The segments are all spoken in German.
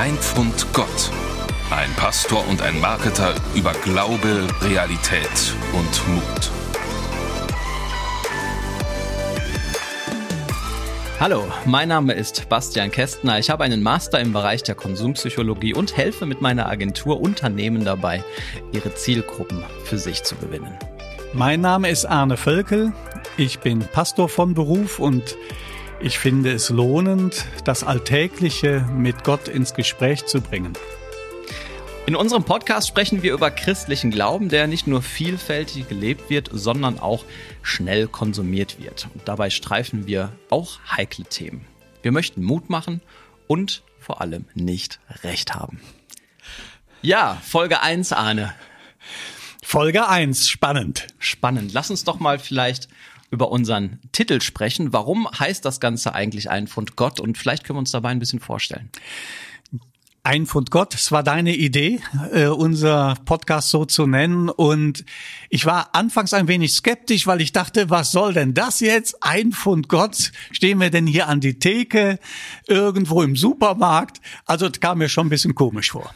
Ein Pfund Gott. Ein Pastor und ein Marketer über Glaube, Realität und Mut. Hallo, mein Name ist Bastian Kästner. Ich habe einen Master im Bereich der Konsumpsychologie und helfe mit meiner Agentur Unternehmen dabei, ihre Zielgruppen für sich zu gewinnen. Mein Name ist Arne Völkel. Ich bin Pastor von Beruf und ich finde es lohnend, das Alltägliche mit Gott ins Gespräch zu bringen. In unserem Podcast sprechen wir über christlichen Glauben, der nicht nur vielfältig gelebt wird, sondern auch schnell konsumiert wird. Und dabei streifen wir auch heikle Themen. Wir möchten Mut machen und vor allem nicht Recht haben. Ja, Folge 1, Arne. Folge 1, spannend. Spannend. Lass uns doch mal vielleicht über unseren Titel sprechen. Warum heißt das Ganze eigentlich ein Pfund Gott? Und vielleicht können wir uns dabei ein bisschen vorstellen. Ein Pfund Gott, es war deine Idee, äh, unser Podcast so zu nennen. Und ich war anfangs ein wenig skeptisch, weil ich dachte, was soll denn das jetzt? Ein Pfund Gott, stehen wir denn hier an die Theke, irgendwo im Supermarkt? Also das kam mir schon ein bisschen komisch vor.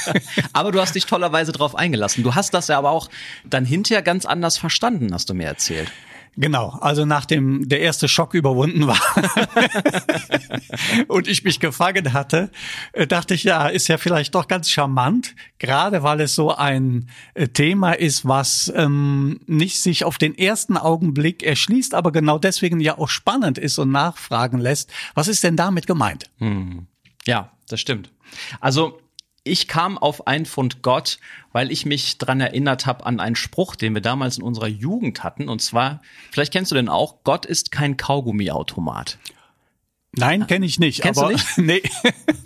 aber du hast dich tollerweise drauf eingelassen. Du hast das ja aber auch dann hinterher ganz anders verstanden, hast du mir erzählt. Genau, also nachdem der erste Schock überwunden war und ich mich gefangen hatte, äh, dachte ich, ja, ist ja vielleicht doch ganz charmant, gerade weil es so ein äh, Thema ist, was ähm, nicht sich auf den ersten Augenblick erschließt, aber genau deswegen ja auch spannend ist und nachfragen lässt. Was ist denn damit gemeint? Hm. Ja, das stimmt. Also ich kam auf ein Pfund Gott, weil ich mich dran erinnert habe an einen Spruch, den wir damals in unserer Jugend hatten. Und zwar, vielleicht kennst du den auch, Gott ist kein Kaugummiautomat. Nein, kenne ich nicht. Kennst aber, du nicht? Nee.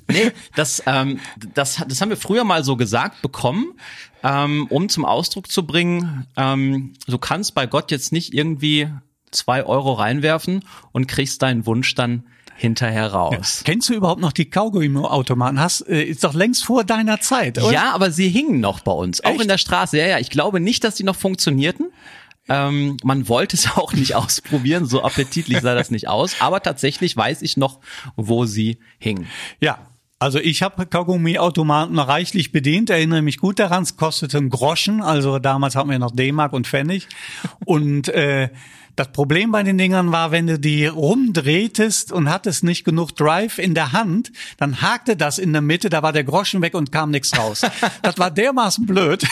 nee, das, ähm, das, das haben wir früher mal so gesagt bekommen, ähm, um zum Ausdruck zu bringen, ähm, du kannst bei Gott jetzt nicht irgendwie zwei Euro reinwerfen und kriegst deinen Wunsch dann hinterher raus. Ja. Kennst du überhaupt noch die Kaugummi-Automaten? Hast äh, ist doch längst vor deiner Zeit, oder? Ja, aber sie hingen noch bei uns, Echt? auch in der Straße. Ja, ja. Ich glaube nicht, dass die noch funktionierten. Ähm, man wollte es auch nicht ausprobieren, so appetitlich sah das nicht aus. Aber tatsächlich weiß ich noch, wo sie hingen. Ja, also ich habe Kaugummi-Automaten reichlich bedient, erinnere mich gut daran, es kostete einen Groschen, also damals hatten wir noch D-Mark und Pfennig. Und äh, das Problem bei den Dingern war, wenn du die rumdrehtest und hattest nicht genug Drive in der Hand, dann hakte das in der Mitte, da war der Groschen weg und kam nichts raus. das war dermaßen blöd.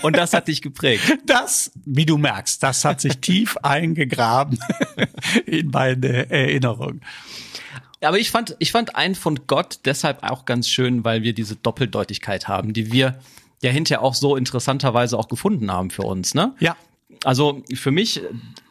und das hat dich geprägt. Das, wie du merkst, das hat sich tief eingegraben in meine Erinnerung. Aber ich fand, ich fand ein von Gott deshalb auch ganz schön, weil wir diese Doppeldeutigkeit haben, die wir ja hinterher auch so interessanterweise auch gefunden haben für uns, ne? Ja. Also für mich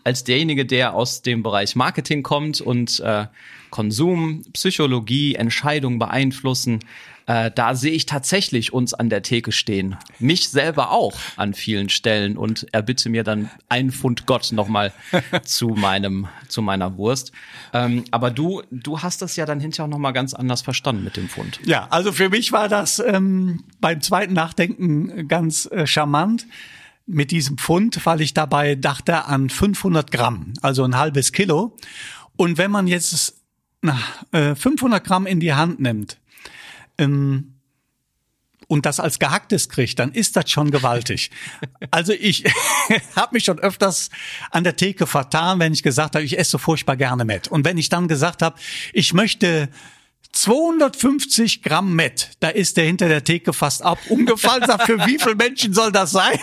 als derjenige, der aus dem Bereich Marketing kommt und äh, Konsum, Psychologie, Entscheidungen beeinflussen, äh, da sehe ich tatsächlich uns an der Theke stehen. Mich selber auch an vielen Stellen und erbitte mir dann ein Pfund Gott nochmal zu meinem, zu meiner Wurst. Ähm, aber du, du hast das ja dann hinterher auch nochmal ganz anders verstanden mit dem Pfund. Ja, also für mich war das ähm, beim zweiten Nachdenken ganz äh, charmant mit diesem Pfund, weil ich dabei dachte an 500 Gramm, also ein halbes Kilo. Und wenn man jetzt na, äh, 500 Gramm in die Hand nimmt ähm, und das als gehacktes kriegt, dann ist das schon gewaltig. Also ich habe mich schon öfters an der Theke vertan, wenn ich gesagt habe, ich esse furchtbar gerne Met. Und wenn ich dann gesagt habe, ich möchte 250 Gramm Met, da ist der hinter der Theke fast ab umgefallen. Sagt, für wie viele Menschen soll das sein?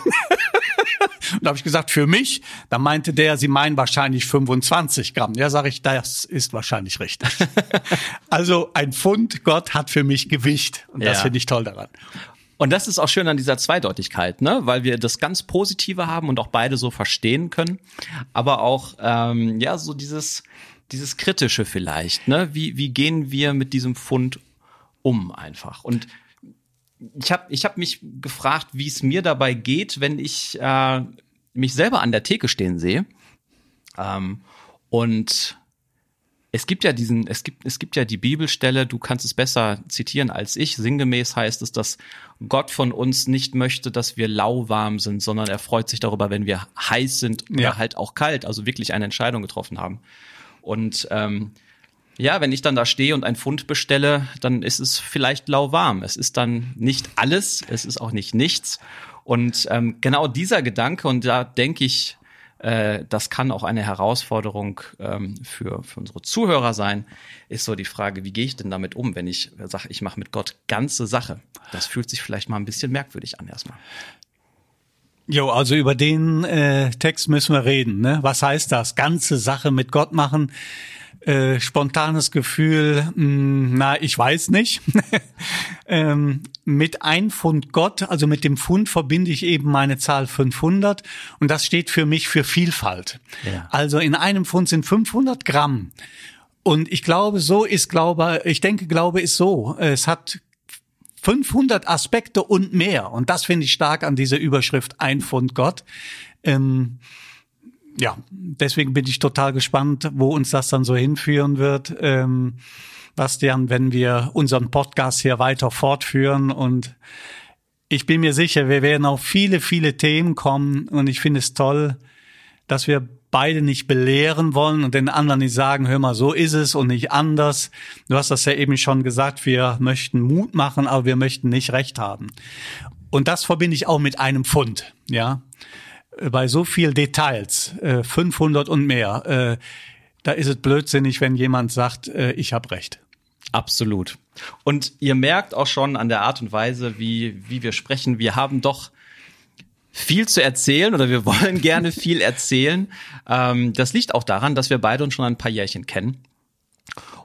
Und da habe ich gesagt, für mich. Da meinte der, Sie meinen wahrscheinlich 25 Gramm. Ja, sage ich, das ist wahrscheinlich richtig. also ein Pfund, Gott hat für mich Gewicht. Und das ja. finde ich toll daran. Und das ist auch schön an dieser Zweideutigkeit, ne? weil wir das ganz Positive haben und auch beide so verstehen können, aber auch ähm, ja so dieses dieses kritische vielleicht, ne? Wie wie gehen wir mit diesem Fund um einfach? Und ich habe ich hab mich gefragt, wie es mir dabei geht, wenn ich äh, mich selber an der Theke stehen sehe. Ähm, und es gibt ja diesen, es gibt, es gibt ja die Bibelstelle, du kannst es besser zitieren als ich. Sinngemäß heißt es, dass Gott von uns nicht möchte, dass wir lauwarm sind, sondern er freut sich darüber, wenn wir heiß sind oder ja. halt auch kalt, also wirklich eine Entscheidung getroffen haben. Und ähm, ja, wenn ich dann da stehe und ein Pfund bestelle, dann ist es vielleicht lauwarm. Es ist dann nicht alles, es ist auch nicht nichts. Und ähm, genau dieser Gedanke, und da denke ich, äh, das kann auch eine Herausforderung ähm, für, für unsere Zuhörer sein, ist so die Frage, wie gehe ich denn damit um, wenn ich sage, ich mache mit Gott ganze Sache. Das fühlt sich vielleicht mal ein bisschen merkwürdig an erstmal. Jo, also über den äh, Text müssen wir reden. Ne? Was heißt das? Ganze Sache mit Gott machen. Äh, spontanes Gefühl, mh, hm, na, ich weiß nicht. ähm, mit ein Pfund Gott, also mit dem Pfund verbinde ich eben meine Zahl 500 und das steht für mich für Vielfalt. Ja. Also in einem Pfund sind 500 Gramm. Und ich glaube, so ist Glaube, ich denke, Glaube ist so. Es hat 500 Aspekte und mehr. Und das finde ich stark an dieser Überschrift Ein Pfund Gott. Ähm, ja, deswegen bin ich total gespannt, wo uns das dann so hinführen wird. Ähm, Bastian, wenn wir unseren Podcast hier weiter fortführen und ich bin mir sicher, wir werden auf viele, viele Themen kommen und ich finde es toll, dass wir beide nicht belehren wollen und den anderen nicht sagen, hör mal, so ist es und nicht anders. Du hast das ja eben schon gesagt, wir möchten Mut machen, aber wir möchten nicht Recht haben. Und das verbinde ich auch mit einem Pfund, ja. Bei so viel Details, 500 äh, und mehr, äh, da ist es blödsinnig, wenn jemand sagt, äh, ich habe Recht. Absolut. Und ihr merkt auch schon an der Art und Weise, wie, wie wir sprechen, wir haben doch viel zu erzählen oder wir wollen gerne viel erzählen. Ähm, das liegt auch daran, dass wir beide uns schon ein paar Jährchen kennen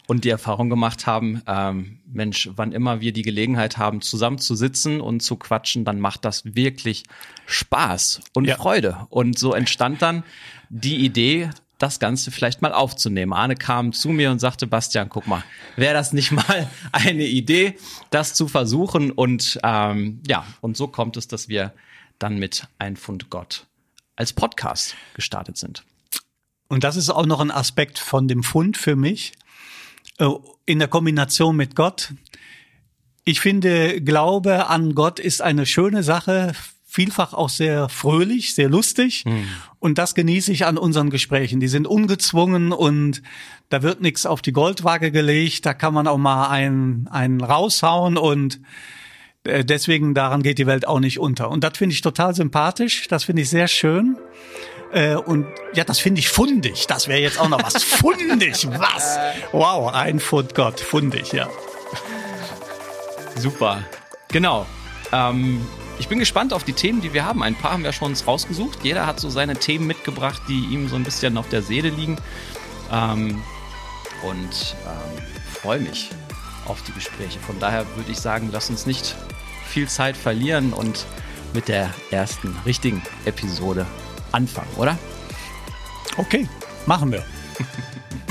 und die Erfahrung gemacht haben, ähm, Mensch, wann immer wir die Gelegenheit haben, zusammen zu sitzen und zu quatschen, dann macht das wirklich Spaß und ja. Freude. Und so entstand dann die Idee, das Ganze vielleicht mal aufzunehmen. Arne kam zu mir und sagte, Bastian, guck mal, wäre das nicht mal eine Idee, das zu versuchen? Und ähm, ja, und so kommt es, dass wir dann mit Ein Pfund Gott als Podcast gestartet sind. Und das ist auch noch ein Aspekt von dem Fund für mich in der Kombination mit Gott. Ich finde, Glaube an Gott ist eine schöne Sache, vielfach auch sehr fröhlich, sehr lustig. Mhm. Und das genieße ich an unseren Gesprächen. Die sind ungezwungen und da wird nichts auf die Goldwaage gelegt. Da kann man auch mal einen, einen raushauen und äh, deswegen daran geht die Welt auch nicht unter. Und das finde ich total sympathisch, das finde ich sehr schön. Äh, und ja, das finde ich fundig. Das wäre jetzt auch noch was. fundig, was? Wow, ein Pfund Gott, fundig, ja. Super. Genau. Ähm, ich bin gespannt auf die Themen, die wir haben. Ein paar haben wir schon uns rausgesucht. Jeder hat so seine Themen mitgebracht, die ihm so ein bisschen auf der Seele liegen. Ähm, und ähm, freue mich auf die Gespräche. Von daher würde ich sagen, lass uns nicht viel Zeit verlieren und mit der ersten richtigen Episode anfangen, oder? Okay, machen wir.